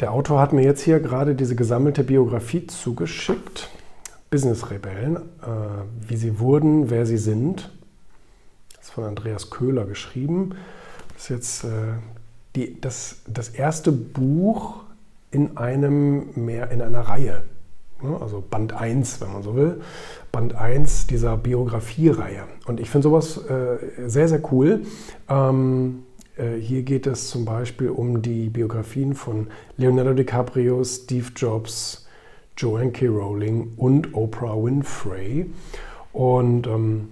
Der Autor hat mir jetzt hier gerade diese gesammelte Biografie zugeschickt. Business-Rebellen, äh, wie sie wurden, wer sie sind. Das ist von Andreas Köhler geschrieben. Das ist jetzt äh, die, das, das erste Buch in, einem, mehr, in einer Reihe. Ne? Also Band 1, wenn man so will. Band 1 dieser Biografie-Reihe. Und ich finde sowas äh, sehr, sehr cool. Ähm, äh, hier geht es zum Beispiel um die Biografien von Leonardo DiCaprio, Steve Jobs, Joanne K. Rowling und Oprah Winfrey. Und ähm,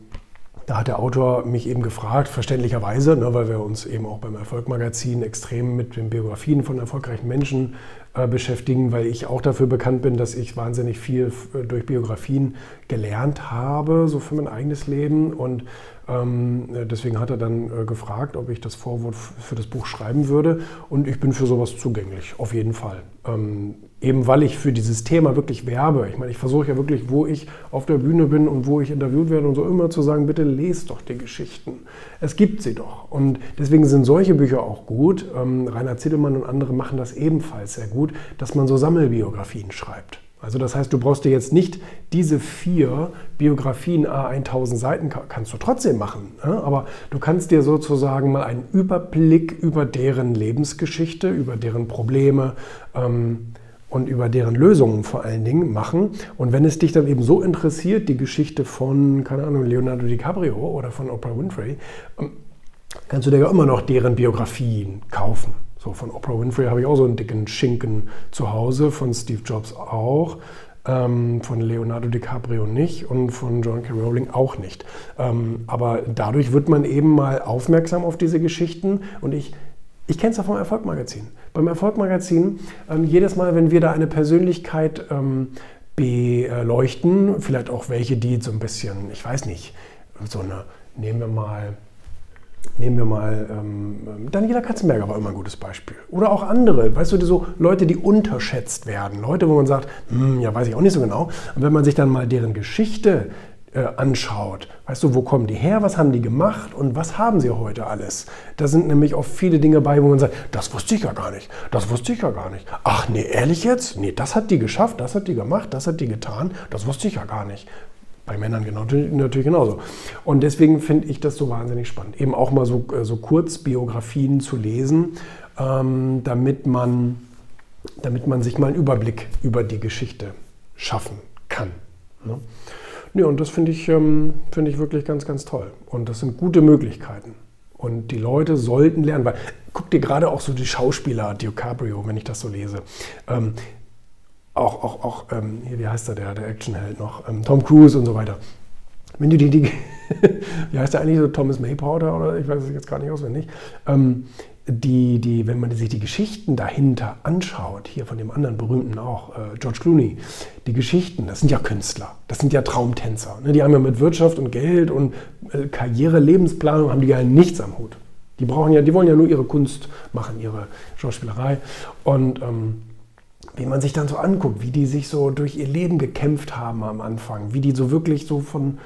da hat der Autor mich eben gefragt, verständlicherweise, ne, weil wir uns eben auch beim Erfolgmagazin extrem mit den Biografien von erfolgreichen Menschen äh, beschäftigen, weil ich auch dafür bekannt bin, dass ich wahnsinnig viel äh, durch Biografien gelernt habe, so für mein eigenes Leben. Und ähm, deswegen hat er dann äh, gefragt, ob ich das Vorwort für das Buch schreiben würde. Und ich bin für sowas zugänglich, auf jeden Fall. Ähm, eben weil ich für dieses Thema wirklich werbe. Ich meine, ich versuche ja wirklich, wo ich auf der Bühne bin und wo ich interviewt werde und so immer zu sagen, bitte lest doch die Geschichten. Es gibt sie doch. Und deswegen sind solche Bücher auch gut. Ähm, Rainer Zittelmann und andere machen das ebenfalls sehr gut, dass man so Sammelbiografien schreibt. Also das heißt, du brauchst dir jetzt nicht diese vier Biografien A1000 Seiten, kannst du trotzdem machen, aber du kannst dir sozusagen mal einen Überblick über deren Lebensgeschichte, über deren Probleme ähm, und über deren Lösungen vor allen Dingen machen. Und wenn es dich dann eben so interessiert, die Geschichte von, keine Ahnung, Leonardo DiCaprio oder von Oprah Winfrey, ähm, kannst du dir ja immer noch deren Biografien kaufen. So von Oprah Winfrey habe ich auch so einen dicken Schinken zu Hause, von Steve Jobs auch, ähm, von Leonardo DiCaprio nicht und von John K. Rowling auch nicht. Ähm, aber dadurch wird man eben mal aufmerksam auf diese Geschichten und ich ich kenne es ja vom Erfolgmagazin. Beim Erfolgmagazin, ähm, jedes Mal, wenn wir da eine Persönlichkeit ähm, beleuchten, vielleicht auch welche, die so ein bisschen, ich weiß nicht, so eine, nehmen wir mal Nehmen wir mal ähm, Daniela Katzenberger war immer ein gutes Beispiel. Oder auch andere, weißt du, so Leute, die unterschätzt werden. Leute, wo man sagt, hm, ja, weiß ich auch nicht so genau. Und wenn man sich dann mal deren Geschichte äh, anschaut, weißt du, wo kommen die her, was haben die gemacht und was haben sie heute alles? Da sind nämlich oft viele Dinge bei, wo man sagt, das wusste ich ja gar nicht, das wusste ich ja gar nicht. Ach nee, ehrlich jetzt? Nee, das hat die geschafft, das hat die gemacht, das hat die getan, das wusste ich ja gar nicht. Bei Männern genau, natürlich genauso. Und deswegen finde ich das so wahnsinnig spannend, eben auch mal so, äh, so Kurzbiografien zu lesen, ähm, damit, man, damit man sich mal einen Überblick über die Geschichte schaffen kann. Ne? Ja, und das finde ich, ähm, find ich wirklich ganz, ganz toll. Und das sind gute Möglichkeiten. Und die Leute sollten lernen, weil guck dir gerade auch so die Schauspieler, DiCaprio, wenn ich das so lese. Ähm, auch, auch, auch ähm, hier, wie heißt er, der, der Actionheld noch, ähm, Tom Cruise und so weiter. Wenn du die, die wie heißt der eigentlich so, Thomas Maypowder oder ich weiß es jetzt gar nicht auswendig, ähm, die, die, wenn man sich die Geschichten dahinter anschaut, hier von dem anderen berühmten auch, äh, George Clooney, die Geschichten, das sind ja Künstler, das sind ja Traumtänzer. Ne? Die haben ja mit Wirtschaft und Geld und äh, Karriere, Lebensplanung, haben die ja nichts am Hut. Die brauchen ja, die wollen ja nur ihre Kunst machen, ihre Schauspielerei. Und ähm, wie man sich dann so anguckt, wie die sich so durch ihr Leben gekämpft haben am Anfang, wie die so wirklich so von,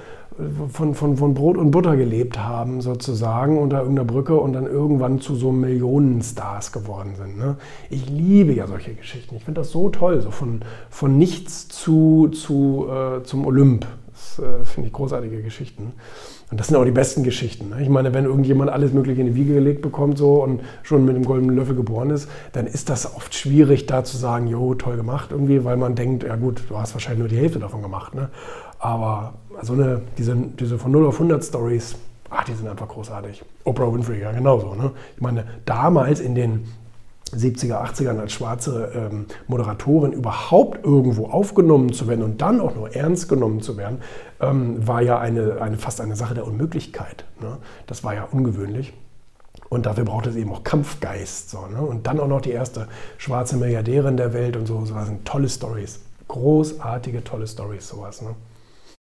von, von, von Brot und Butter gelebt haben, sozusagen, unter irgendeiner Brücke und dann irgendwann zu so Millionenstars geworden sind. Ne? Ich liebe ja solche Geschichten. Ich finde das so toll, so von, von nichts zu, zu, äh, zum Olymp. Das äh, finde ich großartige Geschichten. Und das sind auch die besten Geschichten. Ne? Ich meine, wenn irgendjemand alles Mögliche in die Wiege gelegt bekommt so und schon mit einem goldenen Löffel geboren ist, dann ist das oft schwierig, da zu sagen, jo, toll gemacht irgendwie, weil man denkt, ja gut, du hast wahrscheinlich nur die Hälfte davon gemacht. Ne? Aber so eine, diese, diese von 0 auf 100 Stories, ach, die sind einfach großartig. Oprah Winfrey, ja genauso. Ne? Ich meine, damals in den 70er, 80ern als schwarze ähm, Moderatorin überhaupt irgendwo aufgenommen zu werden und dann auch nur ernst genommen zu werden, ähm, war ja eine, eine, fast eine Sache der Unmöglichkeit. Ne? Das war ja ungewöhnlich. Und dafür braucht es eben auch Kampfgeist. So, ne? Und dann auch noch die erste schwarze Milliardärin der Welt und so. Das sind tolle Stories. Großartige, tolle Stories, sowas. Ne?